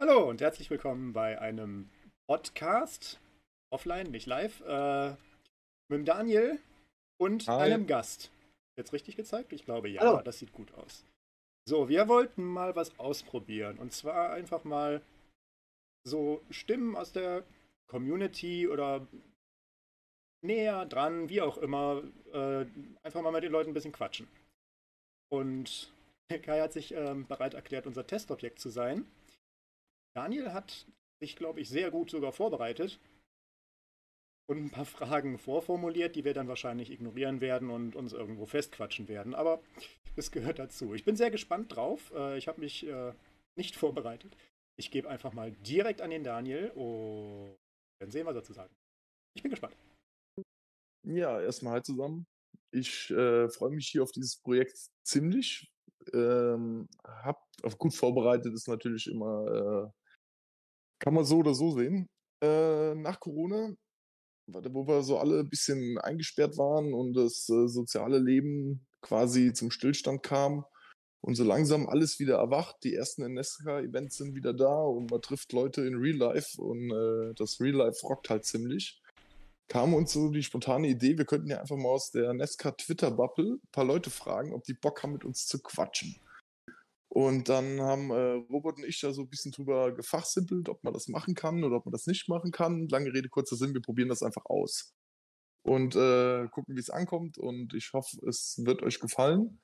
Hallo und herzlich willkommen bei einem Podcast, offline, nicht live, äh, mit dem Daniel und Hi. einem Gast. Jetzt richtig gezeigt? Ich glaube ja, Hallo. das sieht gut aus. So, wir wollten mal was ausprobieren und zwar einfach mal so Stimmen aus der Community oder näher dran, wie auch immer, äh, einfach mal mit den Leuten ein bisschen quatschen. Und Kai hat sich ähm, bereit erklärt, unser Testobjekt zu sein. Daniel hat sich, glaube ich, sehr gut sogar vorbereitet und ein paar Fragen vorformuliert, die wir dann wahrscheinlich ignorieren werden und uns irgendwo festquatschen werden. Aber das gehört dazu. Ich bin sehr gespannt drauf. Äh, ich habe mich äh, nicht vorbereitet. Ich gebe einfach mal direkt an den Daniel und dann sehen, was er zu sagen. hat. Ich bin gespannt. Ja, erstmal hi zusammen. Ich äh, freue mich hier auf dieses Projekt ziemlich. Ähm, hab gut vorbereitet ist natürlich immer, äh, kann man so oder so sehen. Äh, nach Corona, wo wir so alle ein bisschen eingesperrt waren und das äh, soziale Leben quasi zum Stillstand kam und so langsam alles wieder erwacht. Die ersten NSK-Events sind wieder da und man trifft Leute in Real Life und äh, das Real Life rockt halt ziemlich kam uns so die spontane Idee, wir könnten ja einfach mal aus der Nesca Twitter-Bubble ein paar Leute fragen, ob die Bock haben, mit uns zu quatschen. Und dann haben äh, Robert und ich da so ein bisschen drüber gefachsimpelt, ob man das machen kann oder ob man das nicht machen kann. Lange Rede, kurzer Sinn, wir probieren das einfach aus. Und äh, gucken, wie es ankommt. Und ich hoffe, es wird euch gefallen,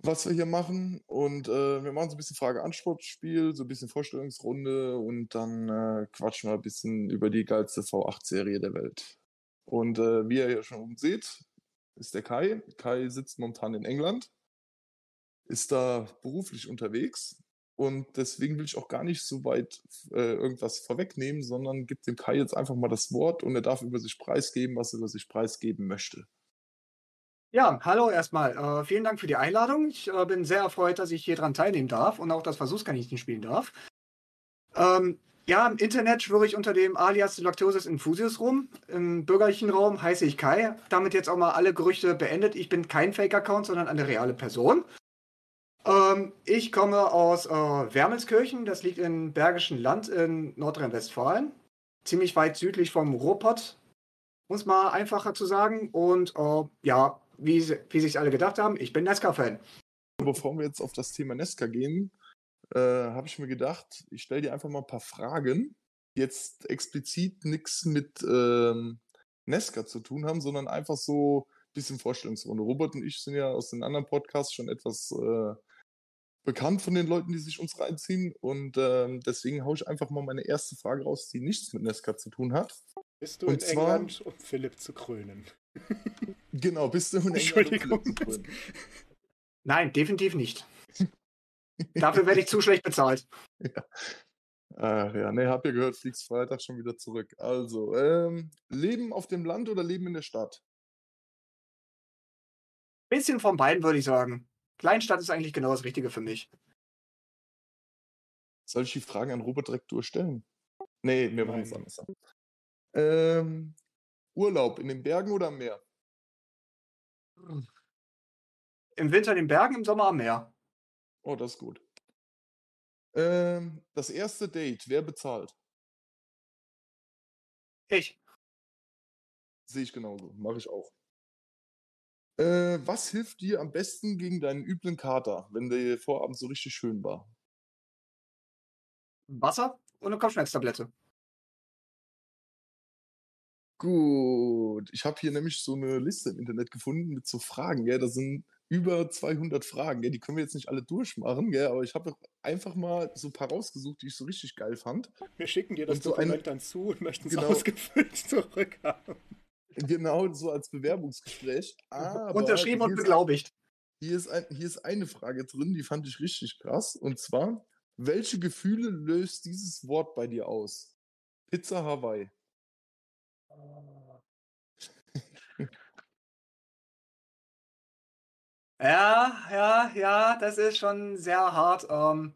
was wir hier machen. Und äh, wir machen so ein bisschen Frage-Antwort-Spiel, so ein bisschen Vorstellungsrunde und dann äh, quatschen wir ein bisschen über die geilste V8-Serie der Welt. Und äh, wie ihr ja schon oben seht, ist der Kai. Kai sitzt momentan in England, ist da beruflich unterwegs. Und deswegen will ich auch gar nicht so weit äh, irgendwas vorwegnehmen, sondern gibt dem Kai jetzt einfach mal das Wort und er darf über sich preisgeben, was er über sich preisgeben möchte. Ja, hallo erstmal. Äh, vielen Dank für die Einladung. Ich äh, bin sehr erfreut, dass ich hier dran teilnehmen darf und auch das Versuchskaninchen spielen darf. Ähm, ja, im Internet schwöre ich unter dem Alias Lactosis Infusius rum. Im bürgerlichen Raum heiße ich Kai. Damit jetzt auch mal alle Gerüchte beendet. Ich bin kein Fake-Account, sondern eine reale Person. Ähm, ich komme aus äh, Wermelskirchen. Das liegt im Bergischen Land in Nordrhein-Westfalen. Ziemlich weit südlich vom Ruhrpott, um es mal einfacher zu sagen. Und äh, ja, wie, wie sich alle gedacht haben, ich bin Nesca-Fan. Bevor wir jetzt auf das Thema Nesca gehen, äh, habe ich mir gedacht, ich stelle dir einfach mal ein paar Fragen, die jetzt explizit nichts mit ähm, Nesca zu tun haben, sondern einfach so ein bisschen Vorstellungsrunde. Robert und ich sind ja aus den anderen Podcasts schon etwas äh, bekannt von den Leuten, die sich uns reinziehen. Und ähm, deswegen haue ich einfach mal meine erste Frage raus, die nichts mit Nesca zu tun hat. Bist du Und in zwar- England, um Philipp zu krönen? Genau, bist du in England, um Entschuldigung. Philipp zu krönen. Nein, definitiv nicht. Dafür werde ich zu schlecht bezahlt. Ach ja, ne, hab ja gehört, fliegst Freitag schon wieder zurück. Also, ähm, Leben auf dem Land oder Leben in der Stadt? Bisschen von beiden, würde ich sagen. Kleinstadt ist eigentlich genau das Richtige für mich. Soll ich die Fragen an Robert direkt durchstellen? Nee, wir machen es anders. Ähm, Urlaub in den Bergen oder am Meer? Im Winter in den Bergen, im Sommer am Meer. Oh, das ist gut. Ähm, das erste Date, wer bezahlt? Ich. Sehe ich genauso, mache ich auch. Äh, was hilft dir am besten gegen deinen üblen Kater, wenn der Vorabend so richtig schön war? Wasser und eine Kopfschmerztablette. Gut, ich habe hier nämlich so eine Liste im Internet gefunden mit so Fragen, gell? Da sind über 200 Fragen, gell? Die können wir jetzt nicht alle durchmachen, gell? Aber ich habe einfach mal so ein paar rausgesucht, die ich so richtig geil fand. Wir schicken dir das Und so Dokument dann zu und möchten es Genau. ausgefüllt zurückhaben. Genau so als Bewerbungsgespräch. Aber Unterschrieben und beglaubigt. Hier ist, ein, hier ist eine Frage drin, die fand ich richtig krass. Und zwar, welche Gefühle löst dieses Wort bei dir aus? Pizza Hawaii. Ja, ja, ja, das ist schon sehr hart. Ähm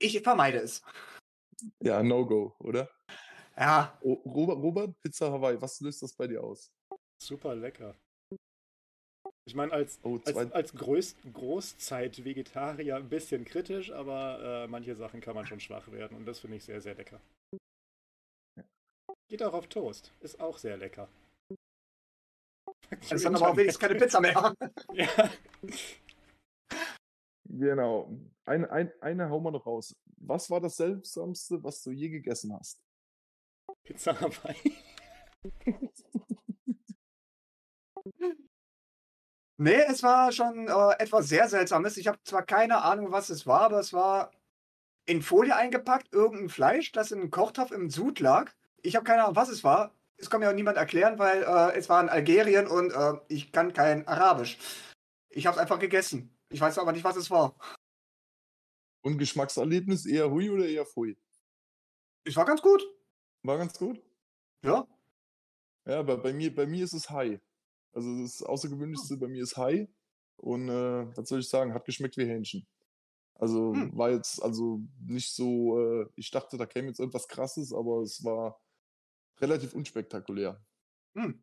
ich vermeide es. Ja, No-Go, oder? Ja, Robert, Robert, Pizza Hawaii, was löst das bei dir aus? Super lecker. Ich meine, als, Oh, als, als Groß, Großzeit-Vegetarier ein bisschen kritisch, aber äh, manche Sachen kann man schon schwach werden und das finde ich sehr, sehr lecker. Geht auch auf Toast. Ist auch sehr lecker. Ist dann aber auch wenigstens keine Pizza mehr. Ja. genau. Eine, ein, eine hauen wir noch raus. Was war das seltsamste, was du je gegessen hast? Pizza Hawaii. Nee, es war schon äh, etwas sehr Seltsames. Ich habe zwar keine Ahnung, was es war, aber es war in Folie eingepackt, irgendein Fleisch, das in einem Kochtopf im Sud lag. Ich habe keine Ahnung, was es war. Es kann mir auch niemand erklären, weil äh, es war in Algerien und äh, ich kann kein Arabisch. Ich habe es einfach gegessen. Ich weiß aber nicht, was es war. Und Geschmackserlebnis eher hui oder eher fui? Es war ganz gut. War ganz gut. Ja. Ja, aber bei mir, bei mir ist es Hai. Also das Außergewöhnlichste bei mir ist Hai. Und äh, was soll ich sagen, hat geschmeckt wie Hähnchen. Also Hm. war jetzt also nicht so, äh, ich dachte, da käme jetzt irgendwas krasses, aber es war relativ unspektakulär. Hm.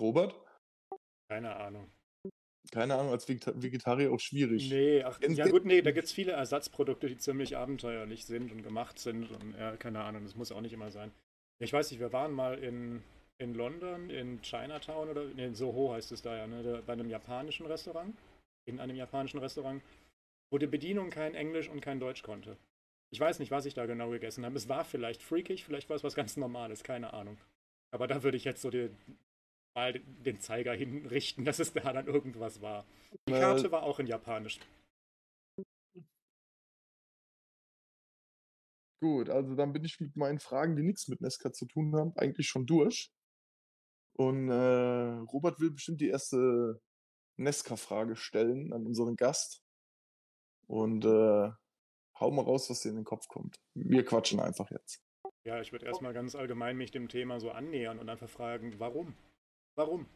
Robert? Keine Ahnung. Keine Ahnung, als Vegeta Vegetarier auch schwierig. Nee, ach, ja gut, nee, da gibt es viele Ersatzprodukte, die ziemlich abenteuerlich sind und gemacht sind und ja, keine Ahnung, das muss auch nicht immer sein. Ich weiß nicht, wir waren mal in, in London, in Chinatown oder nee, in Soho heißt es da ja, ne, bei einem japanischen Restaurant, in einem japanischen Restaurant, wo die Bedienung kein Englisch und kein Deutsch konnte. Ich weiß nicht, was ich da genau gegessen habe. Es war vielleicht freakig, vielleicht war es was ganz Normales, keine Ahnung. Aber da würde ich jetzt so die, mal den Zeiger hinrichten, dass es da dann irgendwas war. Die Karte war auch in Japanisch. Gut, also dann bin ich mit meinen Fragen, die nichts mit Nesca zu tun haben, eigentlich schon durch. Und äh, Robert will bestimmt die erste Nesca-Frage stellen an unseren Gast. Und äh, hau mal raus, was dir in den Kopf kommt. Wir quatschen einfach jetzt. Ja, ich würde erstmal ganz allgemein mich dem Thema so annähern und einfach fragen, warum? Warum?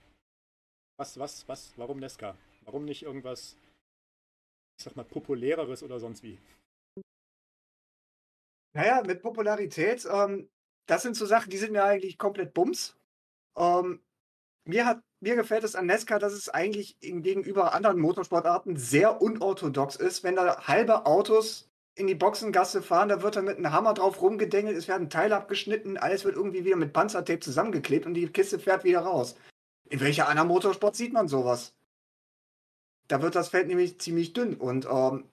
Was, was, was, warum Nesca? Warum nicht irgendwas, ich sag mal, populäreres oder sonst wie? Naja, mit Popularität, ähm, das sind so Sachen, die sind mir eigentlich komplett Bums. Ähm, mir, hat, mir gefällt es an Nesca, dass es eigentlich gegenüber anderen Motorsportarten sehr unorthodox ist. Wenn da halbe Autos in die Boxengasse fahren, da wird dann mit einem Hammer drauf rumgedengelt, es werden Teile abgeschnitten, alles wird irgendwie wieder mit Panzertape zusammengeklebt und die Kiste fährt wieder raus. In welcher anderen Motorsport sieht man sowas? Da wird das Feld nämlich ziemlich dünn und ähm,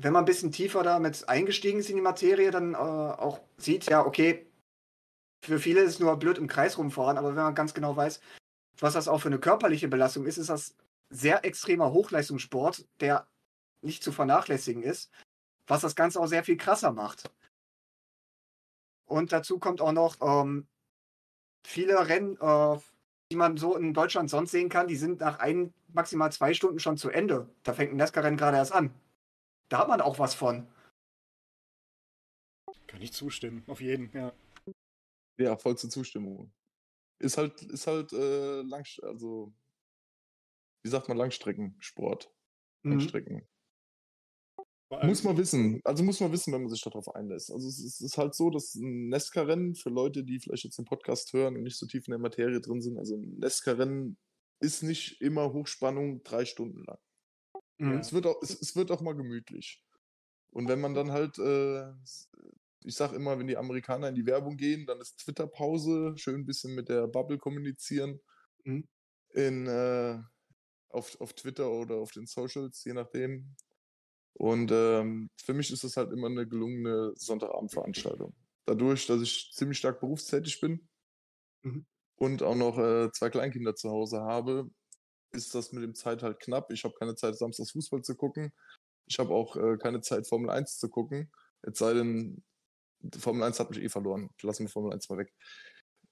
wenn man ein bisschen tiefer damit eingestiegen ist in die Materie, dann äh, auch sieht, ja, okay, für viele ist es nur blöd im Kreis rumfahren, aber wenn man ganz genau weiß, was das auch für eine körperliche Belastung ist, ist das sehr extremer Hochleistungssport, der nicht zu vernachlässigen ist, was das Ganze auch sehr viel krasser macht. Und dazu kommt auch noch ähm, viele Rennen, äh, die man so in Deutschland sonst sehen kann, die sind nach ein, maximal zwei Stunden schon zu Ende. Da fängt ein Nesca-Rennen gerade erst an. Da hat man auch was von. Kann ich zustimmen, auf jeden, ja. Ja, vollste Zustimmung. Ist halt, ist halt äh, lang, also wie sagt man, Langstreckensport. Mhm. Langstrecken. Muss man wissen. Also muss man wissen, wenn man sich darauf einlässt. Also es ist, es ist halt so, dass ein Nesca-Rennen für Leute, die vielleicht jetzt den Podcast hören und nicht so tief in der Materie drin sind, also ein Nesca-Rennen ist nicht immer Hochspannung drei Stunden lang. Mhm. Es, wird auch, es, es wird auch mal gemütlich. Und wenn man dann halt, äh, ich sag immer, wenn die Amerikaner in die Werbung gehen, dann ist Twitter-Pause, schön ein bisschen mit der Bubble kommunizieren. Mhm. In, äh, auf, auf Twitter oder auf den Socials, je nachdem. Und ähm, für mich ist das halt immer eine gelungene Sonntagabendveranstaltung. Dadurch, dass ich ziemlich stark berufstätig bin Mhm. und auch noch äh, zwei Kleinkinder zu Hause habe, ist das mit dem Zeit halt knapp. Ich habe keine Zeit, samstags Fußball zu gucken. Ich habe auch äh, keine Zeit, Formel 1 zu gucken. Es sei denn, Formel 1 hat mich eh verloren. Lassen wir Formel 1 mal weg.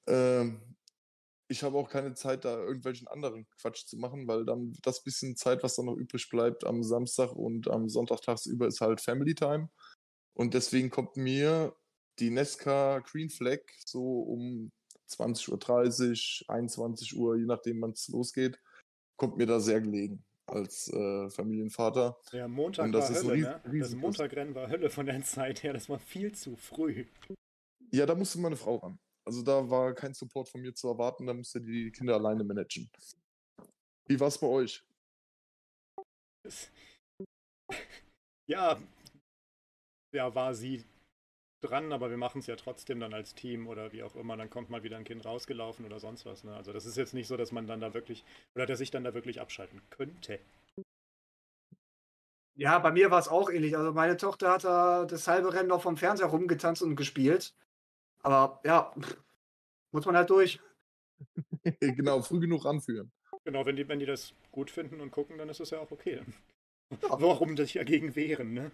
Ähm, ich habe auch keine Zeit, da irgendwelchen anderen Quatsch zu machen, weil dann das bisschen Zeit, was dann noch übrig bleibt am Samstag und am Sonntag tagsüber, ist halt Family Time. Und deswegen kommt mir die Nesca Green Flag so um 20.30 Uhr, 21 Uhr, je nachdem, wann es losgeht, kommt mir da sehr gelegen als äh, Familienvater. Der Montag Und das war ist Hölle, ne? Das. Montagrennen war Hölle von der Zeit her, das war viel zu früh. Ja, da musste meine Frau ran. Also da war kein Support von mir zu erwarten, da musste die Kinder alleine managen. Wie war's bei euch? Ja, ja, war sie dran, aber wir machen es ja trotzdem dann als Team oder wie auch immer. Dann kommt mal wieder ein Kind rausgelaufen oder sonst was. Ne? Also das ist jetzt nicht so, dass man dann da wirklich oder dass ich dann da wirklich abschalten könnte. Ja, bei mir war es auch ähnlich. Also meine Tochter hat da das halbe Rennen noch vom Fernseher rumgetanzt und gespielt. Aber ja, muss man halt durch. genau, früh genug ranführen. Genau, wenn die, wenn die das gut finden und gucken, dann ist es ja auch okay. Ja. Warum sich dagegen wehren, ne?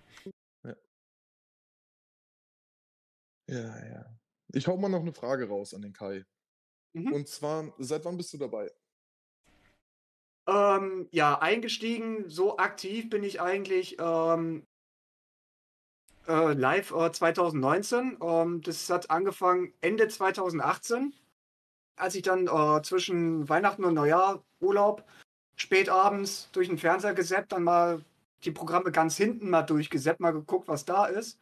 Ja. ja, ja. Ich hau mal noch eine Frage raus an den Kai. Mhm. Und zwar, seit wann bist du dabei? Ähm, ja, eingestiegen, so aktiv bin ich eigentlich ähm, äh, live äh, 2019. Ähm, das hat angefangen Ende 2018, als ich dann äh, zwischen Weihnachten und Neujahr Urlaub spät abends durch den Fernseher gesäppt, dann mal die Programme ganz hinten mal durchgesäppt, mal geguckt, was da ist.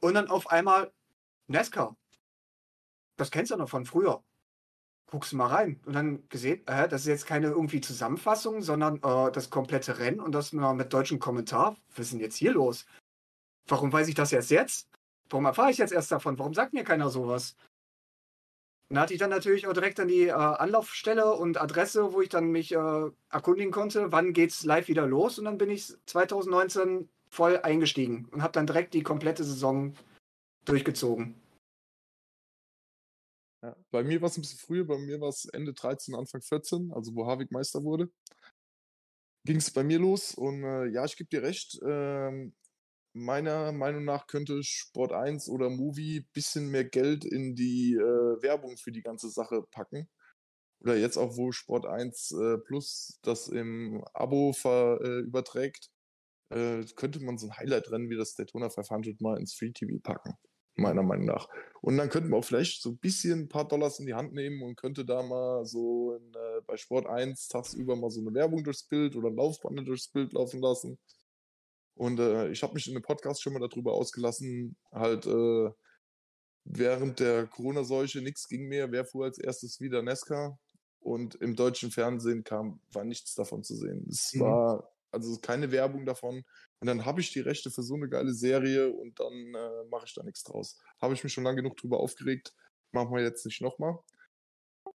Und dann auf einmal Nesca. Das kennst du noch von früher guckst du mal rein. Und dann gesehen, äh, das ist jetzt keine irgendwie Zusammenfassung, sondern äh, das komplette Rennen und das mal mit deutschem Kommentar. Was ist denn jetzt hier los? Warum weiß ich das erst jetzt? Warum erfahre ich jetzt erst davon? Warum sagt mir keiner sowas? Und da hatte ich dann natürlich auch direkt an die äh, Anlaufstelle und Adresse, wo ich dann mich äh, erkundigen konnte, wann geht's live wieder los. Und dann bin ich 2019 voll eingestiegen und habe dann direkt die komplette Saison durchgezogen. Ja, bei mir war es ein bisschen früher, bei mir war es Ende 13, Anfang 14, also wo Harvik Meister wurde. Ging es bei mir los und äh, ja, ich gebe dir recht. Äh, meiner Meinung nach könnte Sport 1 oder Movie ein bisschen mehr Geld in die äh, Werbung für die ganze Sache packen. Oder jetzt auch, wo Sport 1 äh, Plus das im Abo ver, äh, überträgt, äh, könnte man so ein Highlight-Rennen wie das Daytona 500 mal ins Free TV packen meiner Meinung nach. Und dann könnten wir auch vielleicht so ein bisschen ein paar Dollars in die Hand nehmen und könnte da mal so in, äh, bei Sport 1 tagsüber mal so eine Werbung durchs Bild oder ein Laufband durchs Bild laufen lassen. Und äh, ich habe mich in dem Podcast schon mal darüber ausgelassen, halt äh, während der Corona-Seuche nichts ging mehr, wer fuhr als erstes wieder Nesca. Und im deutschen Fernsehen kam, war nichts davon zu sehen. Es mhm. war also keine Werbung davon. Und dann habe ich die Rechte für so eine geile Serie und dann äh, mache ich da nichts draus. Habe ich mich schon lange genug drüber aufgeregt. Machen wir jetzt nicht nochmal.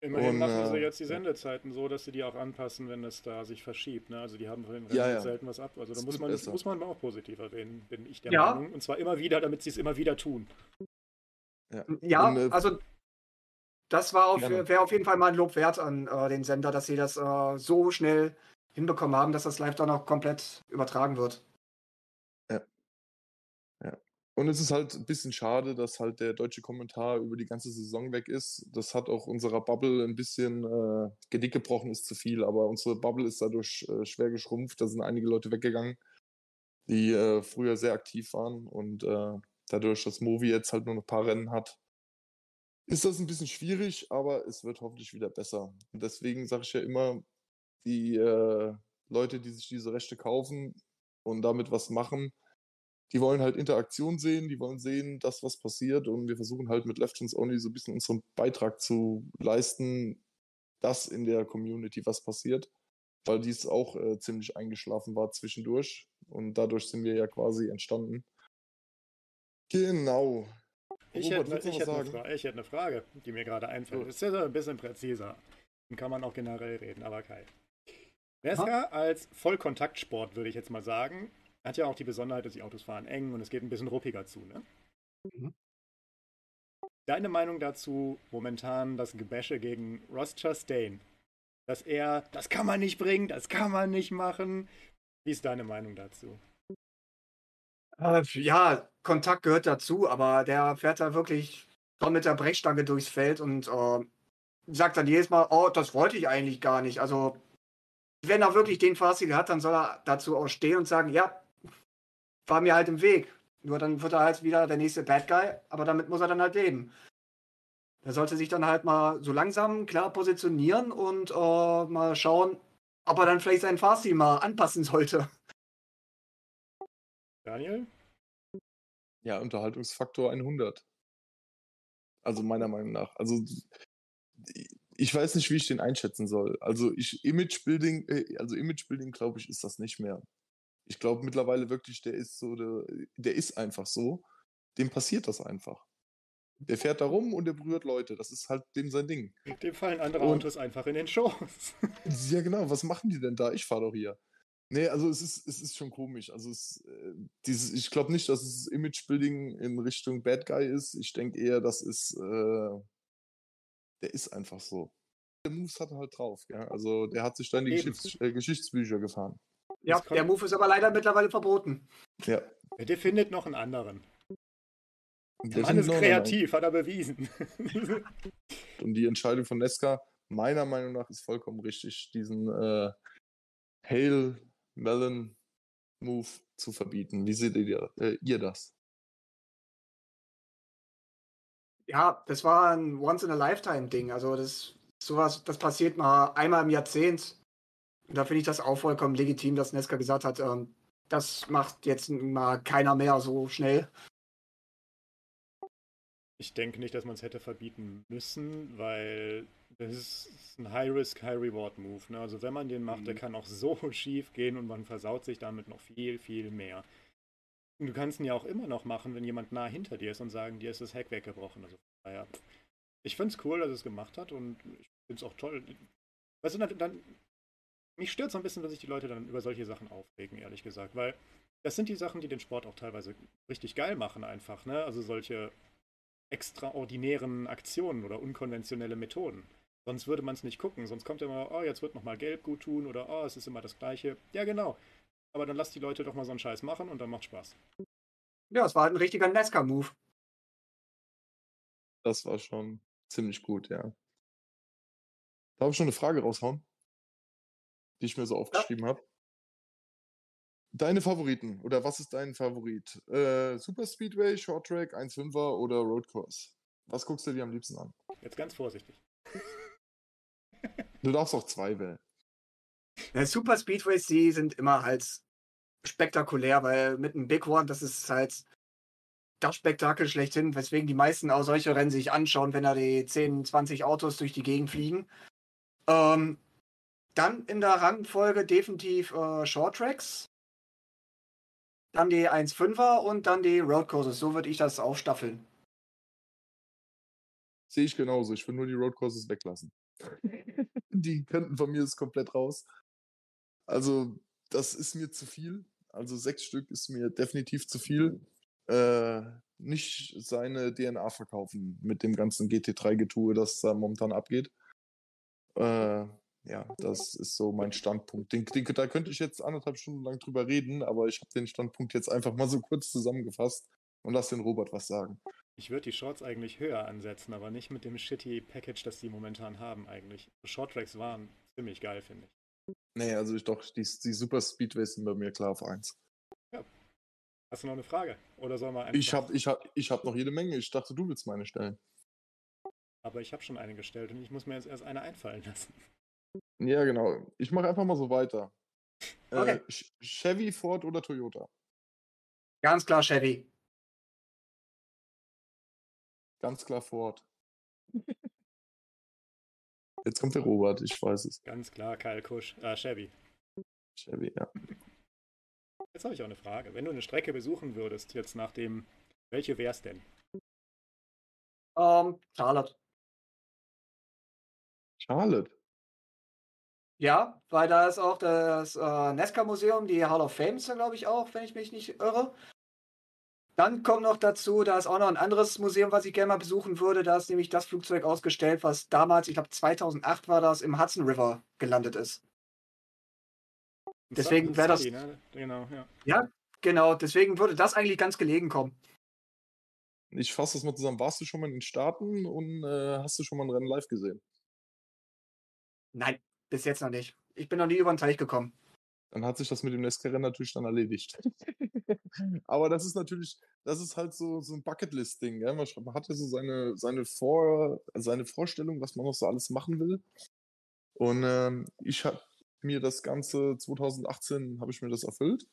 Immerhin und, machen sie äh, jetzt die Sendezeiten so, dass sie die auch anpassen, wenn es da sich verschiebt. Ne? Also die haben von den ja, ja. selten was ab. Also da muss man, muss man auch positiv erwähnen, bin ich der ja. Meinung. Und zwar immer wieder, damit sie es immer wieder tun. Ja, ja und, äh, also das war wäre auf jeden Fall mal ein Lob wert an äh, den Sender, dass sie das äh, so schnell hinbekommen haben, dass das live dann auch komplett übertragen wird. Und es ist halt ein bisschen schade, dass halt der deutsche Kommentar über die ganze Saison weg ist. Das hat auch unserer Bubble ein bisschen äh, Genick gebrochen, ist zu viel, aber unsere Bubble ist dadurch äh, schwer geschrumpft. Da sind einige Leute weggegangen, die äh, früher sehr aktiv waren und äh, dadurch, dass Movi jetzt halt nur noch ein paar Rennen hat, ist das ein bisschen schwierig, aber es wird hoffentlich wieder besser. Und deswegen sage ich ja immer, die äh, Leute, die sich diese Rechte kaufen und damit was machen, die wollen halt Interaktion sehen, die wollen sehen, dass was passiert und wir versuchen halt mit Left Hands Only so ein bisschen unseren Beitrag zu leisten, dass in der Community was passiert, weil dies auch äh, ziemlich eingeschlafen war zwischendurch und dadurch sind wir ja quasi entstanden. Genau. Ich, Robert, hätte, ich, hätte eine, ich, hätte, eine Frage, die mir gerade einfällt. So. Ist ja ein bisschen präziser. Dann kann man auch generell reden, aber Kai. Nesca als Vollkontaktsport, würde ich jetzt mal sagen, hat ja auch die Besonderheit, dass die Autos fahren eng und es geht ein bisschen ruppiger zu. Ne? Mhm. Deine Meinung dazu momentan das Gebäsche gegen Ross Chastain? Dass er, das kann man nicht bringen, das kann man nicht machen. Wie ist deine Meinung dazu? Äh, ja, Kontakt gehört dazu, aber der fährt da wirklich schon mit der Brechstange durchs Feld und äh, sagt dann jedes Mal, oh, das wollte ich eigentlich gar nicht. Also wenn er wirklich den Fahrstil hat, dann soll er dazu auch stehen und sagen, ja, war mir halt im Weg. Nur dann wird er halt wieder der nächste Bad Guy, aber damit muss er dann halt leben. Er sollte sich dann halt mal so langsam klar positionieren und äh, mal schauen, ob er dann vielleicht seinen Fahrstil mal anpassen sollte. Daniel? Ja, Unterhaltungsfaktor 100. Also meiner Meinung nach. Also ich weiß nicht, wie ich den einschätzen soll. Also ich Imagebuilding, äh, also Imagebuilding, glaube ich, ist das nicht mehr. Ich glaube mittlerweile wirklich, der ist so, der, der ist einfach so. Dem passiert das einfach. Der fährt da rum und der berührt Leute. Das ist halt dem sein Ding. Dem fallen andere Und- Autos einfach in den Schoß. Ja, genau. Was machen die denn da? Ich fahre doch hier. Nee, also es ist, es ist schon komisch. Also es, äh, dieses, ich glaube nicht, dass es Imagebuilding in Richtung Bad Guy ist. Ich denke eher, das ist, äh, der ist einfach so. Der Moves hat er halt drauf, ja. Also der hat sich dann die. Geschichts äh, Geschichtsbücher gefahren. Ja, der Move ist aber leider mittlerweile verboten. Ja. Der findet noch einen anderen. Der Mann ist kreativ, hat er bewiesen. Und die Entscheidung von Nesca, meiner Meinung nach, ist vollkommen richtig, diesen äh, Hail Melon Move zu verbieten. Wie seht ihr, äh, ihr das? Ja, das war ein Once-in-a-Lifetime-Ding. Also das sowas, das passiert mal einmal im Jahrzehnt. Da finde ich das auch vollkommen legitim, dass Nesca gesagt hat, ähm, das macht jetzt mal keiner mehr so schnell. Ich denke nicht, dass man es hätte verbieten müssen, weil das ist ein High-Risk, High-Reward-Move. Ne? Also wenn man den macht, der Mhm. kann auch so schief gehen und man versaut sich damit noch viel, viel mehr. Und du kannst ihn ja auch immer noch machen, wenn jemand nah hinter dir ist und sagen, dir ist das Heck weggebrochen. Also, naja, ich finde es cool, dass er es gemacht hat und ich finde es auch toll. Weißt du, dann mich stört so ein bisschen, dass sich die Leute dann über solche Sachen aufregen, ehrlich gesagt, weil das sind die Sachen, die den Sport auch teilweise richtig geil machen einfach, ne? Also solche extraordinären Aktionen oder unkonventionelle Methoden. Sonst würde man es nicht gucken. Sonst kommt immer, oh, jetzt wird nochmal gelb gut tun oder oh, es ist immer das Gleiche. Ja, genau. Aber dann lass die Leute doch mal so einen Scheiß machen und dann macht Spaß. Ja, es war halt ein richtiger Nesca-Move. Das war schon ziemlich gut, ja. Darf ich schon eine Frage raushauen? Die ich mir so aufgeschrieben habe. Deine Favoriten oder was ist dein Favorit? Äh, Super Speedway, Short Track, 1.5er oder Road Course? Was guckst du dir am liebsten an? Jetzt ganz vorsichtig. Du darfst auch zwei wählen. Ja, Super Speedways, die sind immer halt spektakulär, weil mit einem Big One, das ist halt das Spektakel schlechthin, weswegen die meisten auch solche Rennen sich anschauen, wenn da die 10, 20 Autos durch die Gegend fliegen. Ähm, dann in der Rangfolge definitiv äh, Short Tracks. Dann die 1.5er und dann die Road Courses. So würde ich das aufstaffeln. Sehe ich genauso. Ich will nur die Road Courses weglassen. die könnten von mir ist komplett raus. Also, das ist mir zu viel. Also, sechs Stück ist mir definitiv zu viel. Äh, nicht seine DNA verkaufen mit dem ganzen GT3-Getue, das da momentan abgeht. Äh, ja, das ist so mein Standpunkt. Den, den, da könnte ich jetzt anderthalb Stunden lang drüber reden, aber ich habe den Standpunkt jetzt einfach mal so kurz zusammengefasst und lass den Robert was sagen. Ich würde die Shorts eigentlich höher ansetzen, aber nicht mit dem shitty Package, das die momentan haben eigentlich. Short Tracks waren ziemlich geil, finde ich. Nee, also ich doch, die, die Super Speedways sind bei mir klar auf 1. Hast du noch eine Frage? Oder soll man. Ich habe ich hab, ich hab noch jede Menge. Ich dachte, du willst meine stellen. Aber ich habe schon eine gestellt und ich muss mir jetzt erst eine einfallen lassen. Ja, genau. Ich mache einfach mal so weiter. Okay. Äh, Ch- Chevy, Ford oder Toyota? Ganz klar Chevy. Ganz klar Ford. Jetzt kommt der Robert, ich weiß es. Ganz klar, Kyle Kusch, äh, Chevy. Chevy, ja. Jetzt habe ich auch eine Frage. Wenn du eine Strecke besuchen würdest, jetzt nach dem, welche wär's denn? Ähm, Charlotte. Charlotte. Ja, weil da ist auch das äh, Nesca-Museum, die Hall of Fame ist da, glaube ich, auch, wenn ich mich nicht irre. Dann kommt noch dazu, da ist auch noch ein anderes Museum, was ich gerne mal besuchen würde. Da ist nämlich das Flugzeug ausgestellt, was damals, ich glaube 2008 war das, im Hudson River gelandet ist. Deswegen Sun- wär das- Ne? Genau, ja. Genau, deswegen würde das eigentlich ganz gelegen kommen. Ich fasse das mal zusammen. Warst du schon mal in den Staaten und äh, hast du schon mal ein Rennen live gesehen? Nein, bis jetzt noch nicht. Ich bin noch nie über den Teich gekommen. Dann hat sich das mit dem Nesca-Rennen natürlich dann erledigt. Aber das ist natürlich, das ist halt so, so ein Bucketlist-Ding. Ja? Man, man hat ja so seine, seine, Vor, seine Vorstellung, was man noch so alles machen will. Und ähm, ich habe mir das Ganze 2018 habe ich mir das erfüllt.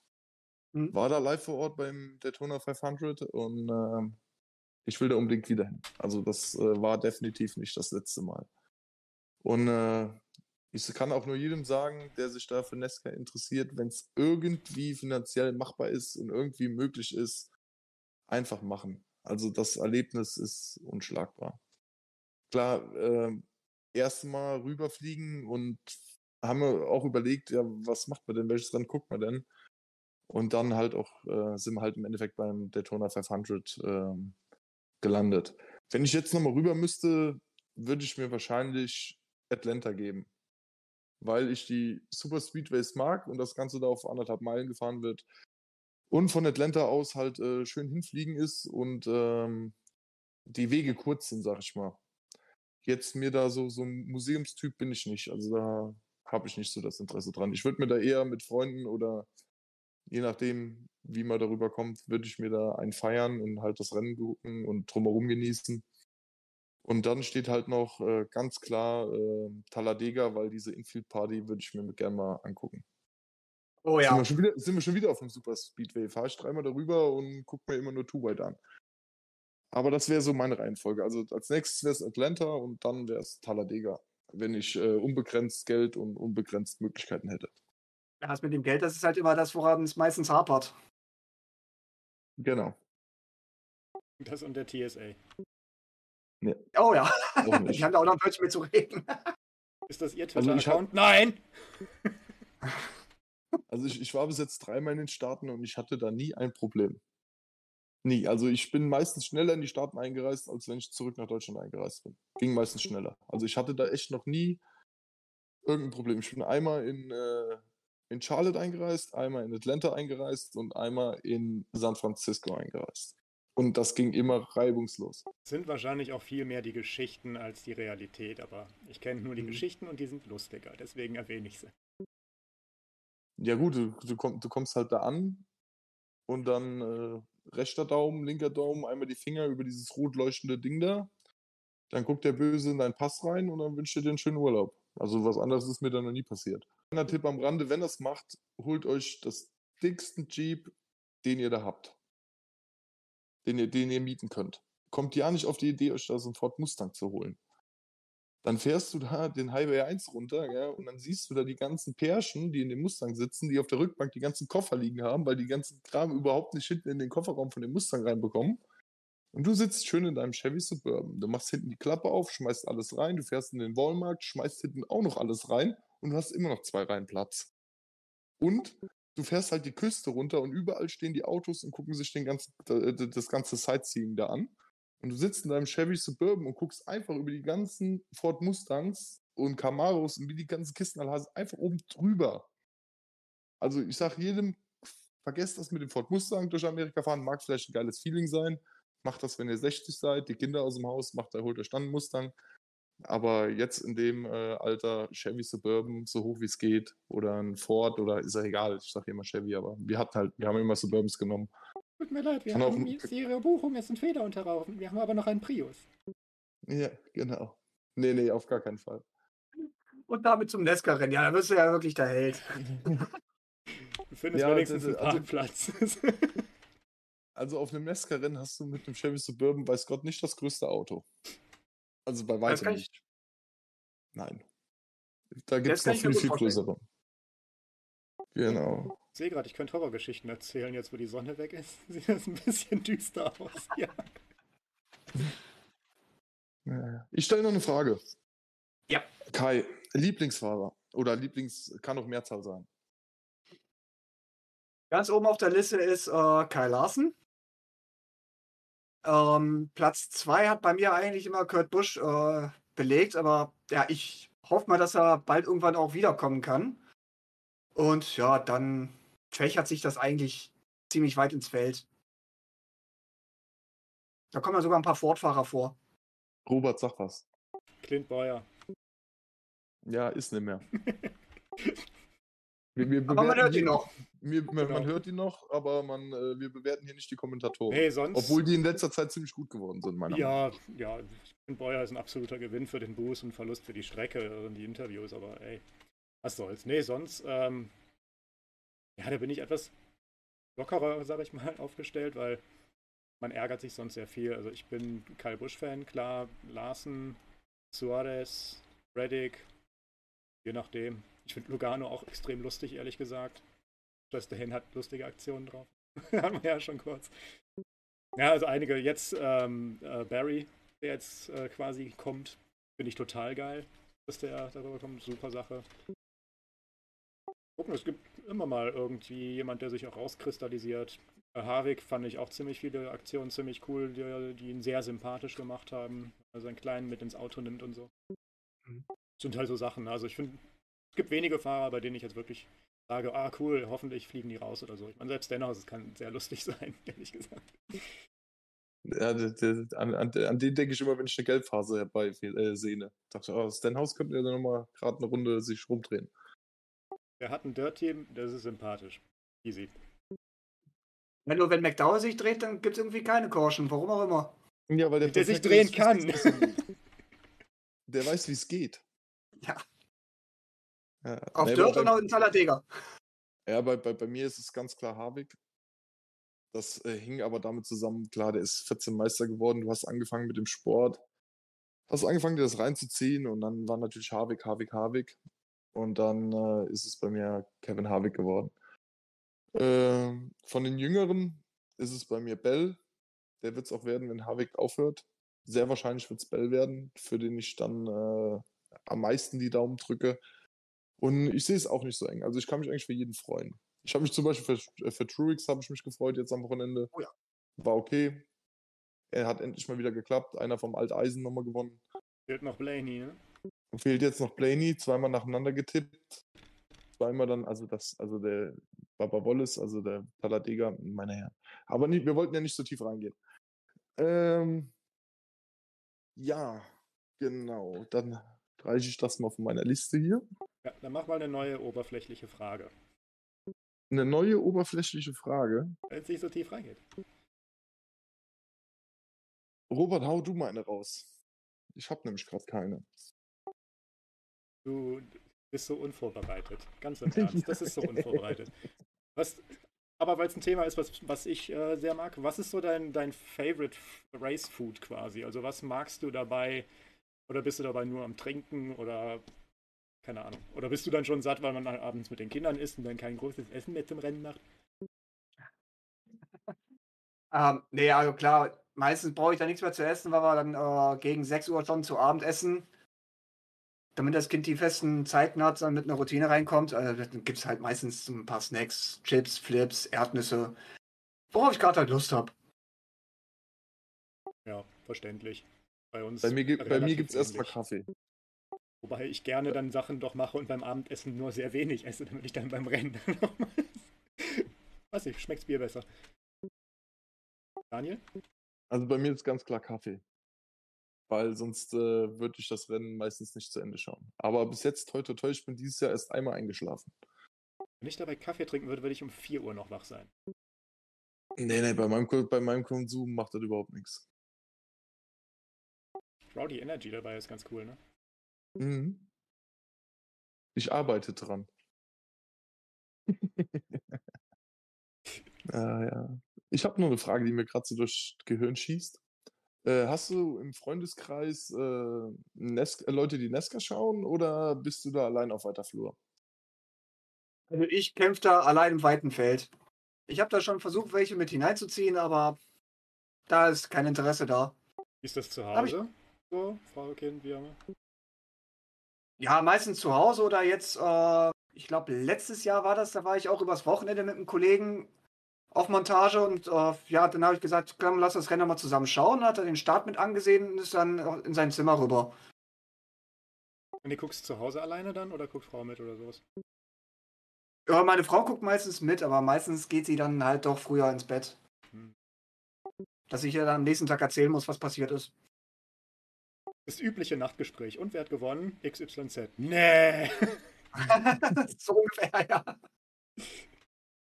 Mhm. War da live vor Ort beim Daytona 500 und ähm, ich will da unbedingt wieder hin. Also das äh, war definitiv nicht das letzte Mal. Und äh, ich kann auch nur jedem sagen, der sich da für NASCAR interessiert, wenn es irgendwie finanziell machbar ist und irgendwie möglich ist, einfach machen. Also das Erlebnis ist unschlagbar. Klar, äh, erstmal rüberfliegen und haben wir auch überlegt, ja, was macht man denn, welches Rennen guckt man denn? Und dann halt auch, äh, sind wir halt im Endeffekt beim Daytona 500 äh, gelandet. Wenn ich jetzt nochmal rüber müsste, würde ich mir wahrscheinlich Atlanta geben. Weil ich die Super Speedways mag und das Ganze da auf anderthalb Meilen gefahren wird. Und von Atlanta aus halt äh, schön hinfliegen ist und ähm, die Wege kurz sind, sag ich mal. Jetzt mir da so, so ein Museumstyp bin ich nicht. Also da habe ich nicht so das Interesse dran. Ich würde mir da eher mit Freunden oder je nachdem, wie man darüber kommt, würde ich mir da einen feiern und halt das Rennen gucken und drumherum genießen. Und dann steht halt noch äh, ganz klar äh, Talladega, weil diese Infield Party würde ich mir gerne mal angucken. Oh ja. Sind wir schon wieder, sind wir schon wieder auf dem Super Speedway. Fahre ich dreimal darüber und gucke mir immer nur Two-White an. Aber das wäre so meine Reihenfolge. Also als nächstes wäre es Atlanta und dann wäre es Talladega, wenn ich äh, unbegrenzt Geld und unbegrenzt Möglichkeiten hätte. Ja, das mit dem Geld, das ist halt immer das, woran es meistens hapert. Genau. Das und der TSA. Oh ja. Die haben da auch noch Wörtchen mit zu reden. Ist das Ihr Also ich Twitter-Account? Nein! Also ich, ich war bis jetzt dreimal in den Staaten und ich hatte da nie ein Problem. Nie. Also ich bin meistens schneller in die Staaten eingereist, als wenn ich zurück nach Deutschland eingereist bin. Ging meistens schneller. Also ich hatte da echt noch nie irgendein Problem. Ich bin einmal in, äh, in Charlotte eingereist, einmal in Atlanta eingereist und einmal in San Francisco eingereist. Und das ging immer reibungslos. Sind wahrscheinlich auch viel mehr die Geschichten als die Realität, aber ich kenne nur die Mhm. Geschichten und die sind lustiger, deswegen erwähne ich sie. Ja gut, du, du, komm, du kommst halt da an und dann äh, rechter Daumen, linker Daumen, einmal die Finger über dieses rot leuchtende Ding da. Dann guckt der Böse in deinen Pass rein und dann wünscht er dir einen schönen Urlaub. Also was anderes ist mir da noch nie passiert. Kleiner Tipp am Rande, wenn das macht, holt euch das dicksten Jeep, den ihr da habt. Den ihr, den ihr mieten könnt. Kommt ja nicht auf die Idee, euch da so einen Ford Mustang zu holen. Dann fährst du da den Highway 1 runter, ja, und dann siehst du da die ganzen Pärchen, die in dem Mustang sitzen, die auf der Rückbank die ganzen Koffer liegen haben, weil die ganzen Kram überhaupt nicht hinten in den Kofferraum von dem Mustang reinbekommen. Und du sitzt schön in deinem Chevy Suburban. Du machst hinten die Klappe auf, schmeißt alles rein, du fährst in den Walmart, schmeißt hinten auch noch alles rein und du hast immer noch zwei Reihen Platz. Und du fährst halt die Küste runter und überall stehen die Autos und gucken sich den ganzen, äh, das ganze Sightseeing da an. Und du sitzt in deinem Chevy Suburban und guckst einfach über die ganzen Ford Mustangs und Camaros und wie die ganzen Kisten alle heißen, einfach oben drüber. Also ich sag jedem, vergesst das mit dem Ford Mustang durch Amerika fahren, mag vielleicht ein geiles Feeling sein. Macht das, wenn ihr 60 seid, die Kinder aus dem Haus, macht, holt euch dann einen Mustang. Aber jetzt in dem äh, Alter Chevy Suburban, so hoch wie es geht, oder ein Ford, oder ist ja egal, ich sage immer Chevy, aber wir hatten halt, wir haben immer Suburbans genommen. Tut mir leid, wir Kann auch- haben jetzt Ihre Buchung ist ein Fehler unterlaufen. Wir haben aber noch einen Prius. Ja, genau. Nee, nee, auf gar keinen Fall. Und damit zum Nesca-Rennen. Ja, da wirst du ja wirklich der Held. Du findest Ja, wenigstens einen das- also- Parkplatz. Also auf einem Nesca-Rennen hast du mit einem Chevy Suburban, weiß Gott, nicht das größte Auto. Also bei weitem kann ich- nicht. Nein. Da gibt es noch viel, viel größere. Genau. Ich sehe gerade, ich könnte Horrorgeschichten erzählen, jetzt wo die Sonne weg ist. Sieht das ein bisschen düster aus. Ja. Ich stelle noch eine Frage. Ja. Kai, Lieblingsfahrer oder Lieblings, kann auch Mehrzahl sein. Ganz oben auf der Liste ist äh, Kai Larsen. Ähm, Platz 2 hat bei mir eigentlich immer Kurt Busch äh, belegt, aber ja, ich hoffe mal, dass er bald irgendwann auch wiederkommen kann. Und ja, dann fächert sich das eigentlich ziemlich weit ins Feld. Da kommen ja sogar ein paar Ford-Fahrer vor. Robert, sag was. Clint Boyer. Ja, ist nicht mehr. Wir, wir Aber man bewerten hört ihn hier- noch. Wir, man, Genau. hört ihn noch, aber man, äh, wir bewerten hier nicht die Kommentatoren. Hey, sonst. Obwohl die in letzter Zeit ziemlich gut geworden sind, meiner Meinung Ja, ja, Clint Boyer ist ein absoluter Gewinn für den Boost und Verlust für die Strecke und die Interviews, aber ey, was soll's. Nee, sonst, ähm, ja, da bin ich etwas lockerer, sag ich mal, aufgestellt, weil man ärgert sich sonst sehr viel. Also ich bin Kyle Busch-Fan, klar, Larsen, Suarez, Reddick, je nachdem. Ich finde Lugano auch extrem lustig, ehrlich gesagt. Chastain hat lustige Aktionen drauf. Haben wir ja schon kurz. Ja, also einige jetzt, ähm, äh, Barry, der jetzt äh, quasi kommt, finde ich total geil, dass der darüber kommt. Super Sache. Gucken, es gibt immer mal irgendwie jemand, der sich auch rauskristallisiert. Äh, Harvick fand ich auch ziemlich viele Aktionen ziemlich cool, die, die ihn sehr sympathisch gemacht haben. Also einen kleinen mit ins Auto nimmt und so. Mhm. Sind halt so Sachen. Also ich finde, es gibt wenige Fahrer, bei denen ich jetzt wirklich sage, ah cool, hoffentlich fliegen die raus oder so. Ich meine, selbst Stenhouse, es kann sehr lustig sein, ehrlich gesagt. Ja, an, an, an, den denke ich immer, wenn ich eine Gelbphase herbei äh, sehe. Dachte, oh, Stenhouse könnte ja dann nochmal gerade eine Runde sich rumdrehen. Der hat ein Dirt-Team, das ist sympathisch. Easy. Wenn nur wenn McDowell sich dreht, dann gibt es irgendwie keine Caution, warum auch immer. Ja, weil der, der sich drehen kann. der weiß, wie es geht. Ja. Ja. Auf nee, Dirt und auch in Talladega. Ja, bei, bei, bei mir ist es ganz klar Harvick. Das äh, hing aber damit zusammen, klar, der ist 14 Meister geworden, du hast angefangen mit dem Sport, hast angefangen, dir das reinzuziehen und dann war natürlich Harvick, Harvick, Harvick. Und dann äh, ist es bei mir Kevin Harvick geworden. Äh, von den Jüngeren ist es bei mir Bell. Der wird es auch werden, wenn Harvick aufhört. Sehr wahrscheinlich wird es Bell werden, für den ich dann äh, am meisten die Daumen drücke. Und ich sehe es auch nicht so eng. Also ich kann mich eigentlich für jeden freuen. Ich habe mich zum Beispiel für, äh, für Truex habe ich mich gefreut jetzt am Wochenende. Oh ja. War okay. Er hat endlich mal wieder geklappt. Einer vom Alteisen nochmal gewonnen. Fehlt noch Blaney, ne? Fehlt jetzt noch Blaney, zweimal nacheinander getippt. Zweimal dann, also das, also der Baba Wallace, also der Talladega, meine Herren. Aber nicht, wir wollten ja nicht so tief reingehen. Ähm, ja, genau. Dann reiche ich das mal von meiner Liste hier. Ja, dann mach mal eine neue oberflächliche Frage. Eine neue oberflächliche Frage? Wenn es nicht so tief reingeht. Robert, hau du mal eine raus. Ich habe nämlich gerade keine. Du bist so unvorbereitet. Ganz im Ernst. Das ist so unvorbereitet. Was, aber weil es ein Thema ist, was, was ich äh, sehr mag, was ist so dein, dein Favorite Race Food quasi? Also was magst du dabei? Oder bist du dabei nur am Trinken oder keine Ahnung? Oder bist du dann schon satt, weil man abends mit den Kindern isst und dann kein großes Essen mehr zum Rennen macht? Ähm, nee, also klar, meistens brauche ich da nichts mehr zu essen, weil wir dann äh, gegen 6 Uhr schon zu Abend essen damit das Kind die festen Zeiten hat, dann mit einer Routine reinkommt, also dann gibt es halt meistens ein paar Snacks, Chips, Flips, Erdnüsse, worauf ich gerade halt Lust habe. Ja, verständlich. Bei uns. Bei mir, bei mir gibt es erstmal Kaffee. Wobei ich gerne dann Sachen doch mache und beim Abendessen nur sehr wenig esse, damit ich dann beim Rennen nochmal. Weiß nicht, schmeckt's Bier besser. Daniel? Also bei mir ist ganz klar Kaffee weil sonst äh, würde ich das Rennen meistens nicht zu Ende schauen. Aber bis jetzt, toi, toi, toi, ich bin dieses Jahr erst einmal eingeschlafen. Wenn ich dabei Kaffee trinken würde, würde ich um 4 Uhr noch wach sein. Nee, nee, bei meinem, bei meinem Konsum macht das überhaupt nichts. Rowdy Energy dabei ist ganz cool, ne? Mhm. Ich arbeite dran. ah, ja. Ich habe nur eine Frage, die mir gerade so durchs Gehirn schießt. Äh, hast du im Freundeskreis äh, Nes Leute, die Nesca schauen oder bist du da allein auf weiter Flur? Also ich kämpfe da allein im weiten Feld. Ich habe da schon versucht, welche mit hineinzuziehen, aber da ist kein Interesse da. Ist das zu Hause? So, Frau Kind, wie immer? Ja, meistens zu Hause oder jetzt, äh, ich glaube, letztes Jahr war das, da war ich auch übers Wochenende mit einem Kollegen auf Montage und äh, ja, dann habe ich gesagt, komm, lass das Rennen mal zusammen schauen. Hat er den Start mit angesehen und ist dann in sein Zimmer rüber. Und du guckst zu Hause alleine dann oder guckt Frau mit oder sowas? Ja, meine Frau guckt meistens mit, aber meistens geht sie dann halt doch früher ins Bett. Hm. Dass ich ihr dann am nächsten Tag erzählen muss, was passiert ist. Das übliche Nachtgespräch. Und wer hat gewonnen? XYZ. Nee. so ungefähr, ja.